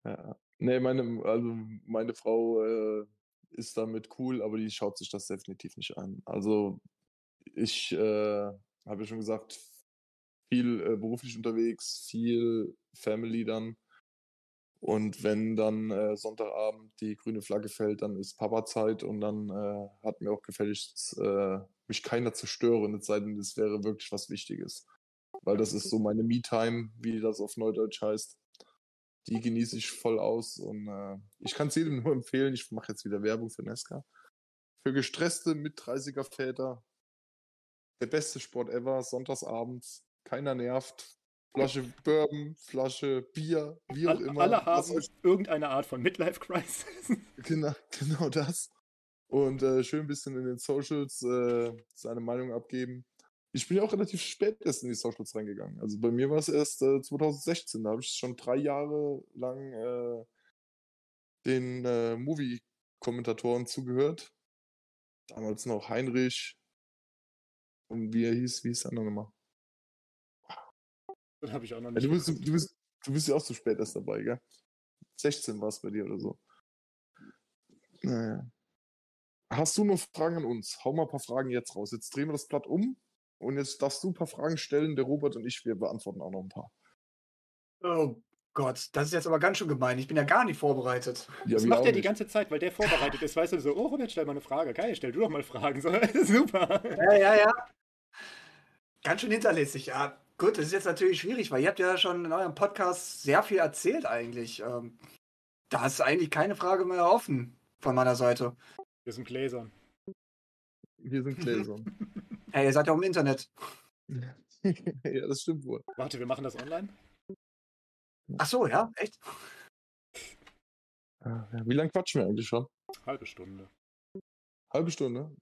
Ja. Nee, meine, also meine Frau äh, ist damit cool, aber die schaut sich das definitiv nicht an. Also ich äh, habe ja schon gesagt, viel äh, beruflich unterwegs, viel Family dann. Und wenn dann äh, Sonntagabend die grüne Flagge fällt, dann ist Papa-Zeit und dann äh, hat mir auch gefälligst äh, mich keiner zerstören, es sei denn, es wäre wirklich was Wichtiges. Weil das ist so meine Me-Time, wie das auf Neudeutsch heißt. Die genieße ich voll aus und äh, ich kann es jedem nur empfehlen. Ich mache jetzt wieder Werbung für Nesca. Für gestresste mit 30er Väter. Der beste Sport ever, sonntagsabends. Keiner nervt, Flasche Bourbon, Flasche Bier, wie auch immer. alle haben euch- irgendeine Art von Midlife-Crisis. Genau, genau das. Und äh, schön ein bisschen in den Socials äh, seine Meinung abgeben. Ich bin ja auch relativ spät erst in die Socials reingegangen. Also bei mir war es erst äh, 2016. Da habe ich schon drei Jahre lang äh, den äh, Movie-Kommentatoren zugehört. Damals noch Heinrich. Und wie er hieß, wie hieß der andere nochmal? Das habe ich auch noch Ja, nicht. du, bist, du, bist, du bist ja auch zu spät erst dabei, gell? 16 war es bei dir oder so. Naja. Hast du noch Fragen an uns? Hau mal ein paar Fragen jetzt raus. Jetzt drehen wir das Blatt um und jetzt darfst du ein paar Fragen stellen. Der Robert und ich, wir beantworten auch noch ein paar. Oh Gott, das ist jetzt aber ganz schön gemein. Ich bin ja gar nicht vorbereitet. Ja, Das macht er die ganze Zeit, weil der vorbereitet ist. Weißt du, so, oh Robert, stell mal eine Frage. Geil, stell du doch mal Fragen. So, super. Ja, ja, ja. Ganz schön hinterlistig, ja. Gut, das ist jetzt natürlich schwierig, weil ihr habt ja schon in eurem Podcast sehr viel erzählt eigentlich. Ähm, da ist eigentlich keine Frage mehr offen von meiner Seite. Wir sind Gläsern. Wir sind Gläsern. Hey, ihr seid ja auch im Internet. ja, das stimmt wohl. Warte, wir machen das online? Ach so, ja, echt? Ja, Wie lange quatschen wir eigentlich schon? Halbe Stunde. Halbe Stunde?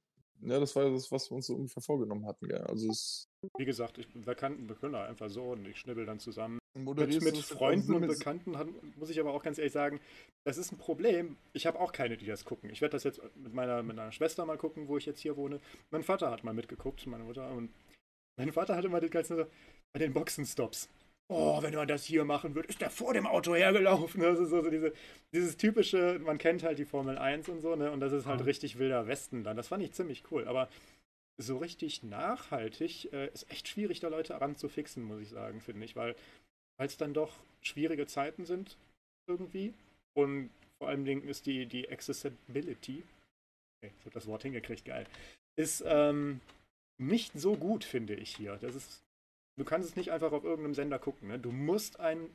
Ja, das war das, was wir uns so ungefähr vorgenommen hatten, gell? Also es Wie gesagt, ich, wir, kannten, wir können da einfach so und ich schnibbel dann zusammen. Mit, mit Freunden also und Bekannten hat, muss ich aber auch ganz ehrlich sagen, das ist ein Problem. Ich habe auch keine, die das gucken. Ich werde das jetzt mit meiner, mit meiner Schwester mal gucken, wo ich jetzt hier wohne. Mein Vater hat mal mitgeguckt, meine Mutter. Und mein Vater hatte mal den ganzen bei den Boxenstops. Oh, wenn man das hier machen würde, ist der vor dem Auto hergelaufen. Das ist so, so diese, dieses typische, man kennt halt die Formel 1 und so, ne? Und das ist halt richtig wilder Westen dann. Das fand ich ziemlich cool. Aber so richtig nachhaltig äh, ist echt schwierig, da Leute ranzufixen, muss ich sagen, finde ich, weil es dann doch schwierige Zeiten sind irgendwie und vor allen Dingen ist die, die Accessibility, okay, ich habe das Wort hingekriegt, geil, ist ähm, nicht so gut, finde ich hier. Das ist, du kannst es nicht einfach auf irgendeinem Sender gucken, ne? du musst ein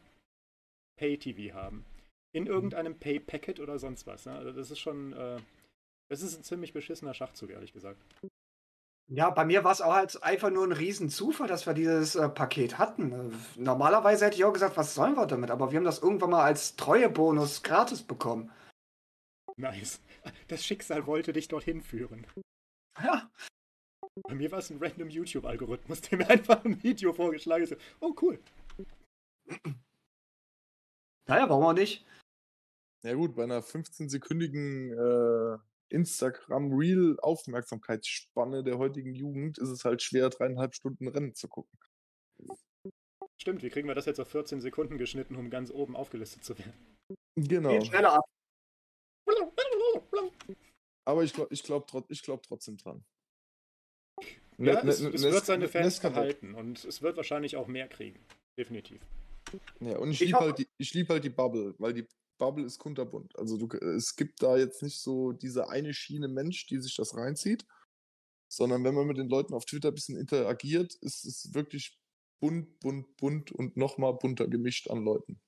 Pay-TV haben. In irgendeinem Pay-Packet oder sonst was. Ne? Also das ist schon, äh, das ist ein ziemlich beschissener Schachzug, ehrlich gesagt. Ja, bei mir war es auch halt einfach nur ein Riesenzufall, dass wir dieses äh, Paket hatten. Äh, Normalerweise hätte ich auch gesagt, was sollen wir damit? Aber wir haben das irgendwann mal als Treuebonus gratis bekommen. Nice. Das Schicksal wollte dich dorthin führen. Ja, Bei mir war es ein random YouTube-Algorithmus, der mir einfach ein Video vorgeschlagen hat. Oh, cool. naja, warum auch nicht? Ja gut, bei einer 15-sekündigen äh, Instagram-Reel-Aufmerksamkeitsspanne der heutigen Jugend ist es halt schwer, dreieinhalb Stunden Rennen zu gucken. Stimmt, wie kriegen wir das jetzt auf 14 Sekunden geschnitten, um ganz oben aufgelistet zu werden? Genau. Geht schneller ab. Aber ich glaube ich glaub, trot ich glaub trotzdem dran. Ja, Ne- es, ne- es Nes- wird seine Fans Nesca- behalten und es wird wahrscheinlich auch mehr kriegen. Definitiv. Ja, und ich Ich liebe halt, die- ich lieb halt die Bubble, weil die Bubble ist kunterbunt. Also du, es gibt da jetzt nicht so diese eine Schiene Mensch, die sich das reinzieht, sondern wenn man mit den Leuten auf Twitter ein bisschen interagiert, ist es wirklich bunt, bunt, bunt und nochmal bunter gemischt an Leuten.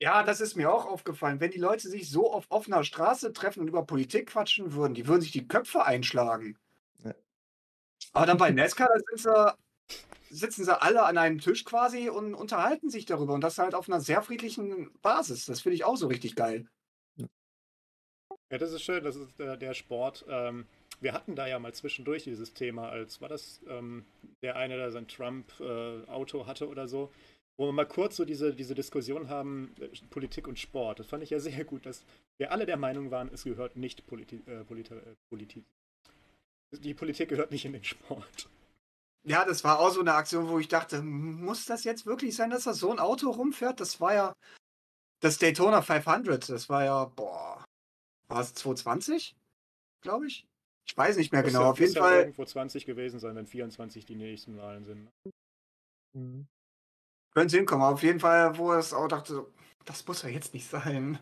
Ja, das ist mir auch aufgefallen. Wenn die Leute sich so auf offener Straße treffen und über Politik quatschen würden, die würden sich die Köpfe einschlagen. Aber dann bei Nesca, sind sie, sitzen sie alle an einem Tisch quasi und unterhalten sich darüber. Und das halt auf einer sehr friedlichen Basis. Das finde ich auch so richtig geil. Ja, das ist schön, das ist der, der Sport. Ähm, wir hatten da ja mal zwischendurch dieses Thema, als war das ähm, der eine, der sein Trump-Auto hatte oder so, wo wir mal kurz so diese, diese Diskussion haben, äh, Politik und Sport. Das fand ich ja sehr gut, dass wir alle der Meinung waren, es gehört nicht Politik. Äh, Politi äh, Politik. Die Politik gehört nicht in den Sport. Ja, das war auch so eine Aktion, wo ich dachte, muss das jetzt wirklich sein, dass da so ein Auto rumfährt? Das war ja das Daytona 500. Das war ja, boah, war es 220? Glaube ich. Ich weiß nicht mehr Muss genau. ja- Auf jeden muss ja Fall. irgendwo 20 gewesen sein, wenn 24 die nächsten Wahlen sind. Können Sie hinkommen. Auf jeden Fall, wo es auch dachte, das muss ja jetzt nicht sein.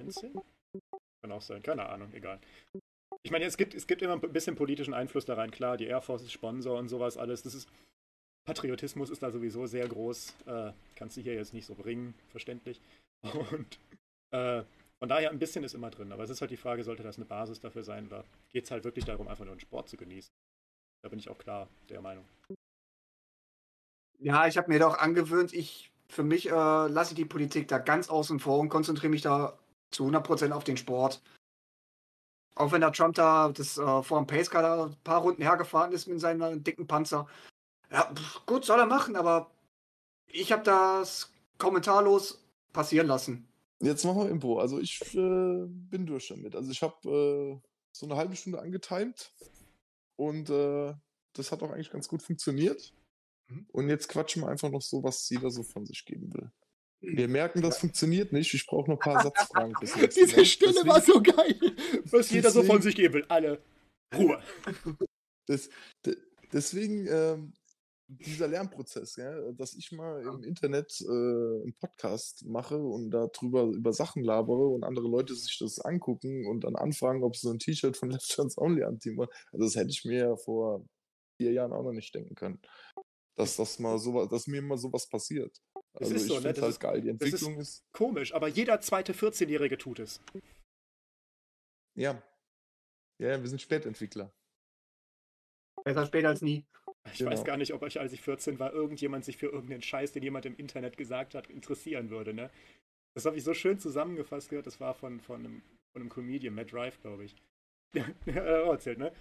19? Kann auch sein, keine Ahnung, egal. Ich meine, es gibt, es gibt immer ein bisschen politischen Einfluss da rein, klar, die Air Force ist Sponsor und sowas alles. Das ist. Patriotismus ist da sowieso sehr groß. Äh, kannst du hier jetzt nicht so bringen, verständlich. Und äh, von daher ein bisschen ist immer drin. Aber es ist halt die Frage, sollte das eine Basis dafür sein oder geht es halt wirklich darum, einfach nur einen Sport zu genießen? Da bin ich auch klar der Meinung. Ja, ich habe mir doch angewöhnt, ich für mich äh, lasse die Politik da ganz außen vor und konzentriere mich da zu 100% auf den Sport. Auch wenn der Trump da das äh, vor dem Pacecar da ein paar Runden hergefahren ist mit seinem dicken Panzer. Ja, pff, gut, soll er machen, aber ich habe das kommentarlos passieren lassen. Jetzt machen wir Impro. Also ich äh, bin durch damit. Also ich habe äh, so eine halbe Stunde angetimt und äh, das hat auch eigentlich ganz gut funktioniert. Mhm. Und jetzt quatschen wir einfach noch so, was jeder so von sich geben will. Wir merken, das funktioniert nicht. Ich brauche noch ein paar Satzfragen Mal. Diese Stille Deswegen- war so geil. Was jeder so von sich geben will. Alle. Ruhe. Das, de, deswegen ähm, dieser Lernprozess, ja, dass ich mal im Internet äh, einen Podcast mache und darüber über Sachen labere und andere Leute sich das angucken und dann anfragen, ob sie so ein T-Shirt von Left Chance Only anziehen wollen. Also das hätte ich mir ja vor vier Jahren auch noch nicht denken können. Dass das mal so, dass mir mal sowas passiert. Es Also ist ich so, ne? Das halt ist- geil. Die das ist- Entwicklung ist, Komisch, aber jeder zweite 14-Jährige tut es. ja. Ja, wir sind Spätentwickler. Besser später als nie. Ich Genau. weiß gar nicht, ob ich, als ich 14 war, irgendjemand sich für irgendeinen Scheiß, den jemand im Internet gesagt hat, interessieren würde. Ne? Das habe ich so schön zusammengefasst gehört. Das war von, von, einem, von einem Comedian, Matt Drive, glaube ich. Der hat auch erzählt, ne?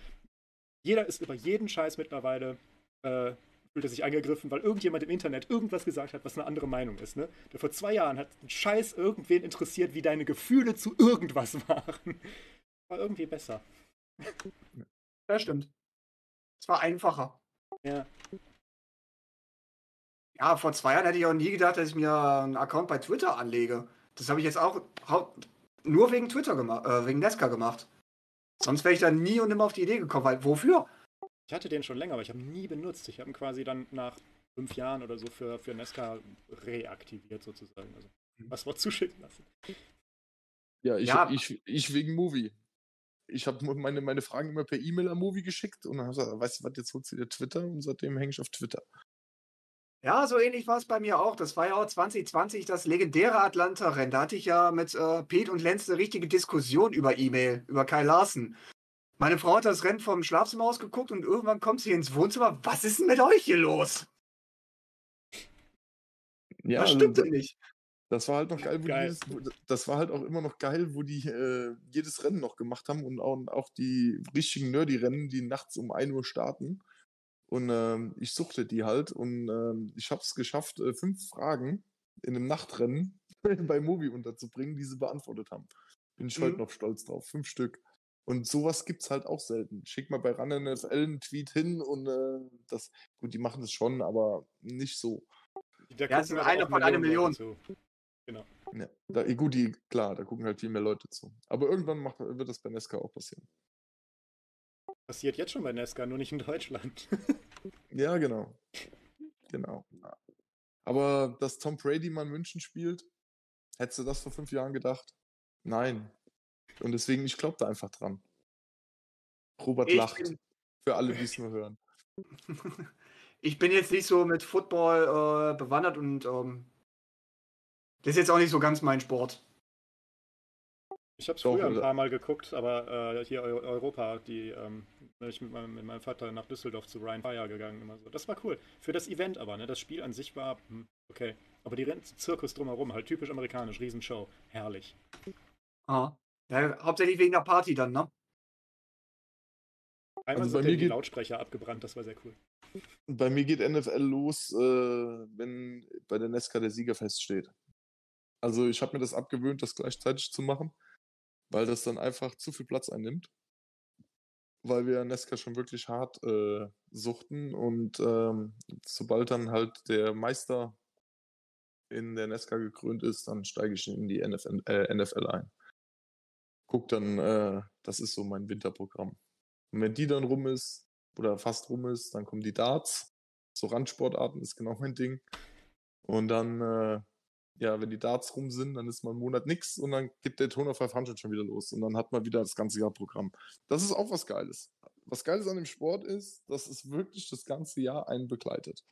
Jeder ist über jeden Scheiß mittlerweile, äh, fühlt er sich angegriffen, weil irgendjemand im Internet irgendwas gesagt hat, was eine andere Meinung ist. Ne? Der vor zwei Jahren hat einen Scheiß irgendwen interessiert, wie deine Gefühle zu irgendwas waren. War irgendwie besser. Das stimmt. Es war einfacher. Ja. Ja, vor zwei Jahren hätte ich auch nie gedacht, dass ich mir einen Account bei Twitter anlege. Das habe ich jetzt auch nur wegen Twitter gemacht, äh, wegen Nesca gemacht. Sonst wäre ich da nie und nimmer auf die Idee gekommen, weil wofür? Ich hatte den schon länger, aber ich habe ihn nie benutzt. Ich habe ihn quasi dann nach fünf Jahren oder so für, für Nesca reaktiviert sozusagen. Also was war zuschicken lassen. Ja, ich, Ja. ich, ich wegen Movie. Ich habe meine, meine Fragen immer per E-Mail an Movie geschickt und dann habe gesagt, weißt du was, jetzt holst du dir Twitter und seitdem hänge ich auf Twitter. Ja, so ähnlich war es bei mir auch. Das war ja auch 2020 das legendäre Atlanta-Rennen. Da hatte ich ja mit äh, Pete und Lenz eine richtige Diskussion über E-Mail, über Kai Larsen. Meine Frau hat das Rennen vom Schlafzimmer aus geguckt und irgendwann kommt sie ins Wohnzimmer. Was ist denn mit euch hier los? Ja, Was also stimmt denn nicht? das war halt noch geil, wo Geil. Die, jedes, das war halt auch immer noch geil, wo die äh, jedes Rennen noch gemacht haben und auch, auch die richtigen Nerdy-Rennen, die nachts um 1 Uhr starten. Und ähm, ich suchte die halt und ähm, ich habe es geschafft, äh, fünf Fragen in einem Nachtrennen bei Movie unterzubringen, die sie beantwortet haben. Bin ich heute Mhm. noch stolz drauf. Fünf Stück. Und sowas gibt's halt auch selten. Schick mal bei Run NFL einen Tweet hin und äh, das, gut, die machen das schon, aber nicht so. Da Ja, es gucken ist aber einer von einer Millionen Leute zu. Ja, da, eh, gut, die, klar, da gucken halt viel mehr Leute zu. Aber irgendwann macht, wird das bei Nesca auch passieren. Passiert jetzt schon bei Nesca, nur nicht in Deutschland. Ja, genau. Genau. Aber dass Tom Brady mal in München spielt, hättest du das vor fünf Jahren gedacht? Nein. Und deswegen, ich glaube da einfach dran. Robert Ich lacht. bin- Für alle, die es nur hören. ich bin jetzt nicht so mit Football äh, bewandert und ähm, das ist jetzt auch nicht so ganz mein Sport. Ich habe es früher ein paar Mal geguckt, aber äh, hier Eu Europa, die, ähm, bin ich mit meinem, mit meinem Vater nach Düsseldorf zu Ryan Fire gegangen. Immer so. Das war cool. Für das Event aber, ne? Das Spiel an sich war hm, okay. Aber die ganze Zirkus drumherum, halt typisch amerikanisch, Riesenshow. Herrlich. Ah. Ja, hauptsächlich wegen der Party dann, ne? Einmal Also sind mir die geht- Lautsprecher abgebrannt, das war sehr cool. Bei mir geht NFL los, äh, wenn bei der Nesca der Sieger feststeht. Also ich habe mir das abgewöhnt, das gleichzeitig zu machen, weil das dann einfach zu viel Platz einnimmt. Weil wir Nesca schon wirklich hart äh, suchten und ähm, sobald dann halt der Meister in der Nesca gekrönt ist, dann steige ich in die NFL, äh, NFL ein. Guck dann, äh, das ist so mein Winterprogramm. Und wenn die dann rum ist, oder fast rum ist, dann kommen die Darts. So Randsportarten ist genau mein Ding. Und dann, äh, ja, wenn die Darts rum sind, dann ist mal ein Monat nix und dann geht der Daytona 500 schon wieder los und dann hat man wieder das ganze Jahr Programm. Das ist auch was Geiles. Was Geiles an dem Sport ist, dass es wirklich das ganze Jahr einen begleitet.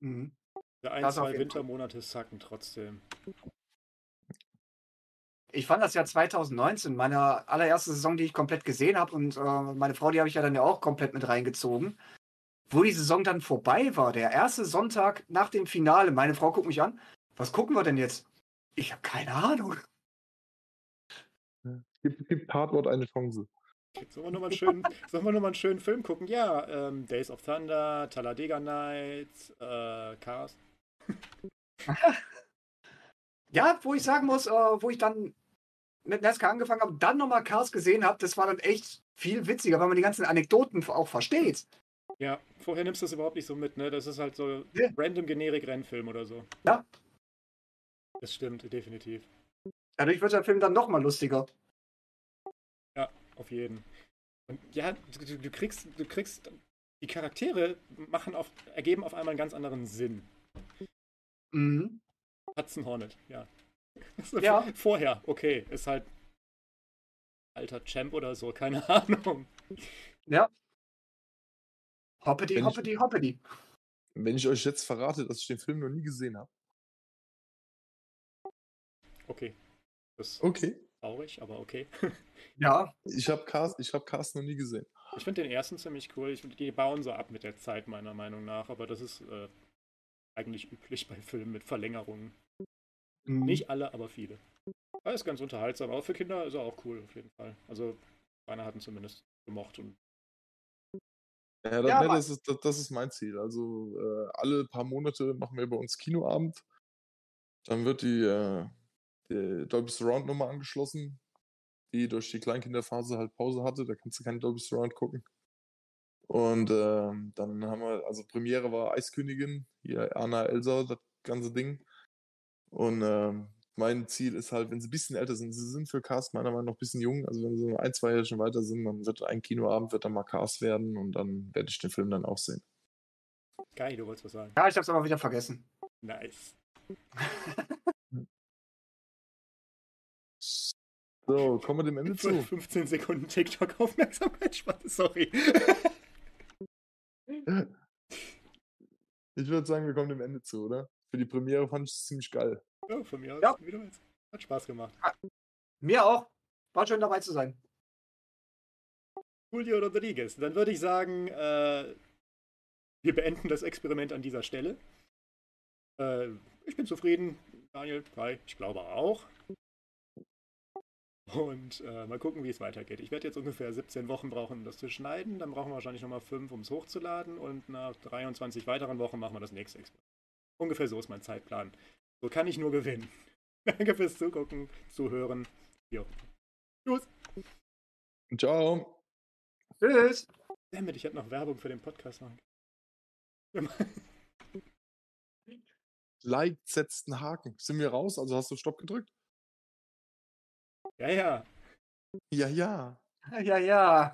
Mhm. Der ein, Das zwei. Wintermonate sacken trotzdem. Ich fand das ja 2019, meine allererste Saison, die ich komplett gesehen habe. Und äh, meine Frau, die habe ich ja dann ja auch komplett mit reingezogen. Wo die Saison dann vorbei war, der erste Sonntag nach dem Finale, meine Frau guckt mich an. Was gucken wir denn jetzt? Ich habe keine Ahnung. Gib, gib Tatort eine Chance. Sollen wir nochmal einen, schönen- sollen wir noch mal einen schönen Film gucken? Ja, ähm, Days of Thunder, Talladega Nights, äh, Cars. Ja, wo ich sagen muss, äh, wo ich dann mit NASCAR angefangen habe, dann nochmal Cars gesehen habe, das war dann echt viel witziger, weil man die ganzen Anekdoten auch versteht. Ja, vorher nimmst du das überhaupt nicht so mit, ne? Das ist halt so Ja. random generik Rennfilm oder so. Ja. Das stimmt, definitiv. Dadurch wird der Film dann nochmal lustiger. Auf jeden. Und ja, du, du- du kriegst, du kriegst, die Charaktere machen auf, ergeben auf einmal einen ganz anderen Sinn. Mhm. Hudson Hornet, ja. Ist Ja. Vorher, okay, ist halt alter Champ oder so, keine Ahnung. Hoppity, Wenn ich- hoppity, hoppity. Wenn ich euch jetzt verrate, dass ich den Film noch nie gesehen habe. Okay. Das ist Okay. traurig, aber okay. Ja, Ich habe Cars, ich hab Cars noch nie gesehen. Ich finde den ersten ziemlich cool. Ich, die bauen so ab mit der Zeit, meiner Meinung nach, aber das ist äh, eigentlich üblich bei Filmen mit Verlängerungen. Mhm. Nicht alle, aber viele. Aber ist ganz unterhaltsam. Aber für Kinder ist er auch cool, auf jeden Fall. Also, meine hatten zumindest gemocht. Und Ja, das, Ja, ne, das, ist, das, das ist mein Ziel. Also äh, alle paar Monate machen wir bei uns Kinoabend. Dann wird die, äh, die Dolby Surround Nummer angeschlossen, die durch die Kleinkinderphase halt Pause hatte. Da kannst du keinen Dolby Surround gucken. Und ähm, dann haben wir, also Premiere war Eiskönigin, hier Anna Elsa, das ganze Ding. Und ähm, mein Ziel ist halt, wenn sie ein bisschen älter sind, sie sind für Cast meiner Meinung nach noch ein bisschen jung, also wenn sie ein, zwei Jahre schon weiter sind, dann wird ein Kinoabend, wird dann mal Cast werden und dann werde ich den Film dann auch sehen. geil, du wolltest was sagen. ja, ich hab's aber wieder vergessen. Nice. So, kommen wir dem Ende zu. 15 Sekunden TikTok-Aufmerksamkeit. Sorry. Ich würde sagen, wir kommen dem Ende zu, oder? Für die Premiere fand ich es ziemlich geil. Ja, von mir aus. Ja. Hat Spaß gemacht. Mir auch. War schön dabei zu sein. Julio Rodriguez. Dann würde ich sagen, äh, wir beenden das Experiment an dieser Stelle. Äh, ich bin zufrieden. Daniel, Kai, ich glaube auch. Und äh, mal gucken, wie es weitergeht. Ich werde jetzt ungefähr 17 Wochen brauchen, um das zu schneiden. Dann brauchen wir wahrscheinlich nochmal 5, um es hochzuladen. Und nach 23 weiteren Wochen machen wir das nächste Experiment. Ungefähr so ist mein Zeitplan. So kann ich nur gewinnen. Danke fürs Zugucken, Zuhören. Jo. Tschüss. Ciao. Tschüss. Damit, ich hätte noch Werbung für den Podcast machen. Like setzt einen Haken. Sind wir raus? Also hast du Stopp gedrückt? Ja, ja. Ja, ja. Ja, ja.